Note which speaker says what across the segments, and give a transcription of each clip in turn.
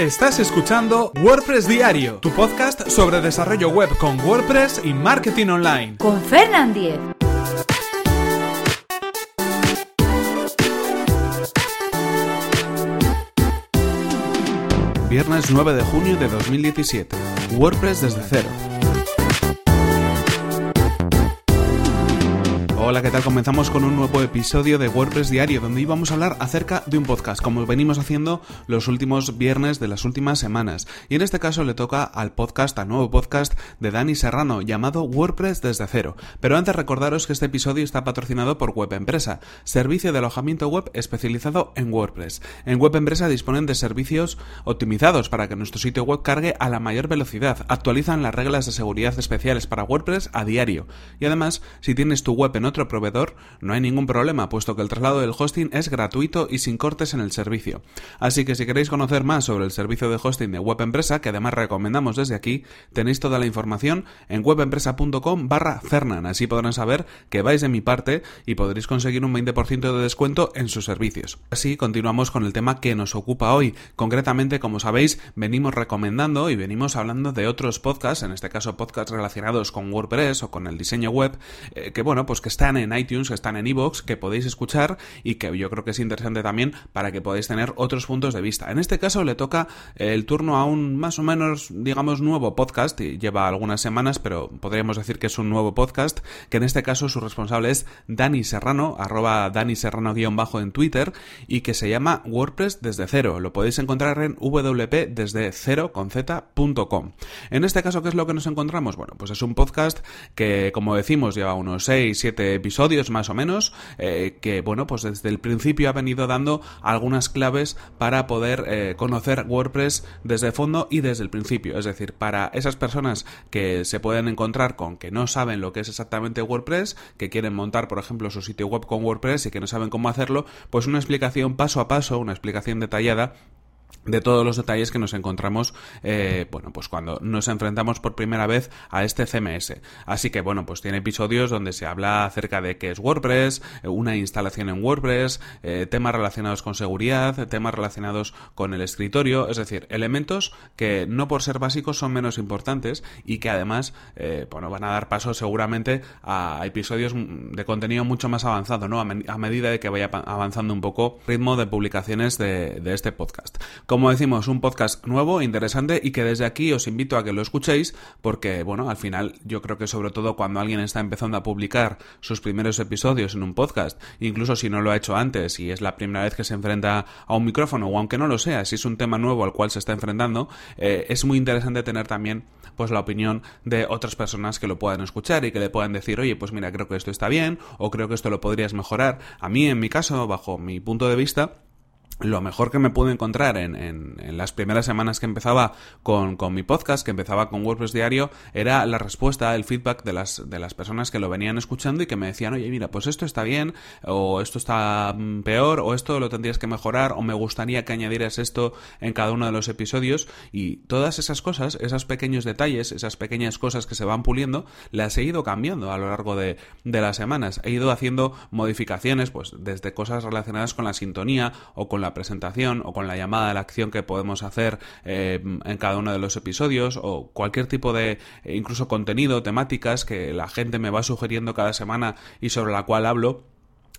Speaker 1: Estás escuchando WordPress Diario, tu podcast sobre desarrollo web con WordPress y marketing online.
Speaker 2: Con Fernand Diez.
Speaker 1: Viernes 9 de junio de 2017. WordPress desde cero. Hola, ¿qué tal? Comenzamos con un nuevo episodio de WordPress Diario, donde íbamos a hablar acerca de un podcast, como venimos haciendo los últimos viernes de las últimas semanas. Y en este caso le toca al podcast, al nuevo podcast de Dani Serrano, llamado WordPress desde cero. Pero antes recordaros que este episodio está patrocinado por Web Empresa, servicio de alojamiento web especializado en WordPress. En Web Empresa disponen de servicios optimizados para que nuestro sitio web cargue a la mayor velocidad. Actualizan las reglas de seguridad especiales para WordPress a diario. Y además, si tienes tu web en otro proveedor, no hay ningún problema, puesto que el traslado del hosting es gratuito y sin cortes en el servicio. Así que si queréis conocer más sobre el servicio de hosting de Web Empresa, que además recomendamos desde aquí, tenéis toda la información en webempresa.com barra Fernan. Así podrán saber que vais de mi parte y podréis conseguir un 20% de descuento en sus servicios. Así continuamos con el tema que nos ocupa hoy. Concretamente, como sabéis, venimos recomendando y venimos hablando de otros podcasts, en este caso podcasts relacionados con WordPress o con el diseño web, eh, que bueno, pues que están en iTunes, están en iVoox, que podéis escuchar y que yo creo que es interesante también para que podáis tener otros puntos de vista. En este caso le toca el turno a un más o menos, digamos, nuevo podcast, y lleva algunas semanas, pero podríamos decir que es un nuevo podcast, que en este caso su responsable es Dani Serrano, arroba Dani Serrano guion bajo en Twitter, y que se llama WordPress desde cero. Lo podéis encontrar en wp. En este caso, ¿qué es lo que nos encontramos? Bueno, pues es un podcast que, como decimos, lleva unos 6, 7 episodios más o menos, eh, que bueno, pues desde el principio ha venido dando algunas claves para poder eh, conocer WordPress desde fondo y desde el principio. Es decir, para esas personas que se pueden encontrar con que no saben lo que es exactamente WordPress, que quieren montar, por ejemplo, su sitio web con WordPress y que no saben cómo hacerlo, pues una explicación paso a paso, una explicación detallada de todos los detalles que nos encontramos, eh, bueno, pues cuando nos enfrentamos por primera vez a este CMS. Así que, bueno, pues tiene episodios donde se habla acerca de qué es WordPress, eh, una instalación en WordPress, eh, temas relacionados con seguridad, temas relacionados con el escritorio, es decir, elementos que no por ser básicos son menos importantes y que además, bueno, van a dar paso seguramente a episodios de contenido mucho más avanzado, ¿no? A, medida de que vaya avanzando un poco el ritmo de publicaciones de, de este podcast. Como decimos, un podcast nuevo, interesante y que desde aquí os invito a que lo escuchéis porque, bueno, al final yo creo que sobre todo cuando alguien está empezando a publicar sus primeros episodios en un podcast, incluso si no lo ha hecho antes y es la primera vez que se enfrenta a un micrófono o aunque no lo sea, si es un tema nuevo al cual se está enfrentando, eh, es muy interesante tener también pues la opinión de otras personas que lo puedan escuchar y que le puedan decir, oye, pues mira, creo que esto está bien o creo que esto lo podrías mejorar. A mí, en mi caso, bajo mi punto de vista, lo mejor que me pude encontrar en, en, las primeras semanas que empezaba con, con, mi podcast, que empezaba con WordPress Diario, era la respuesta, el feedback de las, de las personas que lo venían escuchando y que me decían, oye, mira, pues esto está bien, o esto está mm, peor, o esto lo tendrías que mejorar, o me gustaría que añadieras esto en cada uno de los episodios. Y todas esas cosas, esos pequeños detalles, esas pequeñas cosas que se van puliendo, las he ido cambiando a lo largo de, de las semanas. He ido haciendo modificaciones, pues desde cosas relacionadas con la sintonía o con la presentación o con la llamada a la acción que podemos hacer eh, en cada uno de los episodios o cualquier tipo de eh, incluso contenido, temáticas que la gente me va sugiriendo cada semana y sobre la cual hablo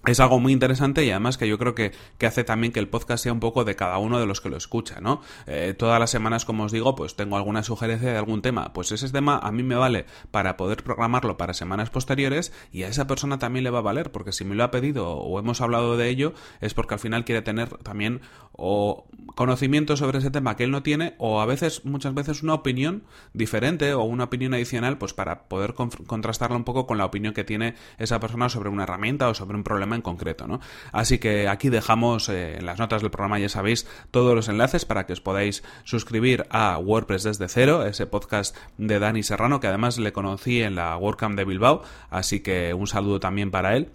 Speaker 1: es algo muy interesante y además que yo creo que, que, hace también que el podcast sea un poco de cada uno de los que lo escucha, ¿no? Eh, todas las semanas, como os digo, pues tengo alguna sugerencia de algún tema. Pues ese tema a mí me vale para poder programarlo para semanas posteriores y a esa persona también le va a valer, porque si me lo ha pedido o hemos hablado de ello, es porque al final quiere tener también o conocimiento sobre ese tema que él no tiene o a veces, muchas veces, una opinión diferente o una opinión adicional, pues para poder contrastarla un poco con la opinión que tiene esa persona sobre una herramienta o sobre un problema en concreto, ¿no? Así que aquí dejamos eh, en las notas del programa, ya sabéis, todos los enlaces para que os podáis suscribir a WordPress desde cero, ese podcast de Dani Serrano, que además le conocí en la WordCamp de Bilbao, así que un saludo también para él.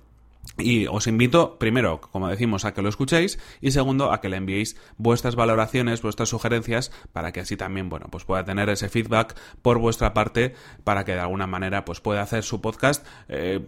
Speaker 1: Y os invito, primero, como decimos, a que lo escuchéis y segundo, a que le enviéis vuestras valoraciones, vuestras sugerencias, para que así también, bueno, pues pueda tener ese feedback por vuestra parte, para que de alguna manera, pues pueda hacer su podcast. Eh,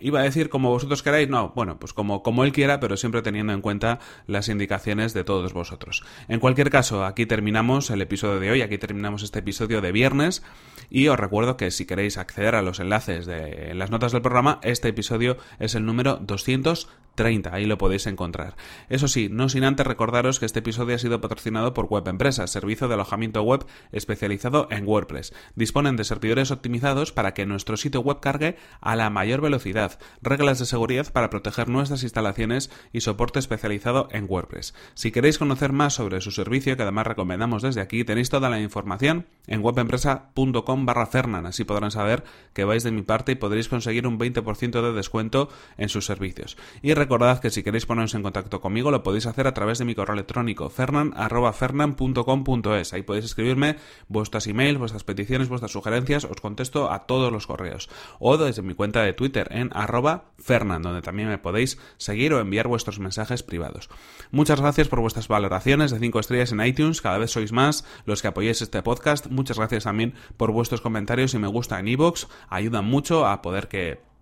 Speaker 1: iba a decir como vosotros queráis, no, bueno, pues como, como él quiera, pero siempre teniendo en cuenta las indicaciones de todos vosotros. En cualquier caso, aquí terminamos el episodio de hoy, aquí terminamos este episodio de viernes y os recuerdo que si queréis acceder a los enlaces de las notas del programa, este episodio es el número 230, ahí lo podéis encontrar. Eso sí, no sin antes recordaros que este episodio ha sido patrocinado por Web Empresa, servicio de alojamiento web especializado en WordPress. Disponen de servidores optimizados para que nuestro sitio web cargue a la mayor velocidad, reglas de seguridad para proteger nuestras instalaciones y soporte especializado en WordPress. Si queréis conocer más sobre su servicio, que además recomendamos desde aquí, tenéis toda la información en webempresa.com barra Fernan, así podrán saber que vais de mi parte y podréis conseguir un 20% de descuento en servicios. Y recordad que si queréis poneros en contacto conmigo lo podéis hacer a través de mi correo electrónico fernan.fernan.com.es. Ahí podéis escribirme vuestras emails, vuestras peticiones, vuestras sugerencias, os contesto a todos los correos. O desde mi cuenta de Twitter en arroba fernan, donde también me podéis seguir o enviar vuestros mensajes privados. Muchas gracias por vuestras valoraciones de 5 estrellas en iTunes, cada vez sois más los que apoyáis este podcast. Muchas gracias también por vuestros comentarios y me gusta en iVoox, ayudan mucho a poder que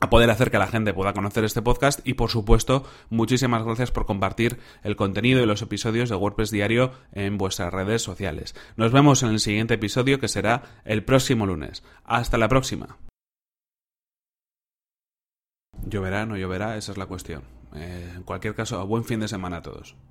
Speaker 1: a poder hacer que la gente pueda conocer este podcast y por supuesto muchísimas gracias por compartir el contenido y los episodios de WordPress Diario en vuestras redes sociales. Nos vemos en el siguiente episodio que será el próximo lunes. Hasta la próxima. Lloverá, no lloverá, esa es la cuestión. Eh, en cualquier caso, buen fin de semana a todos.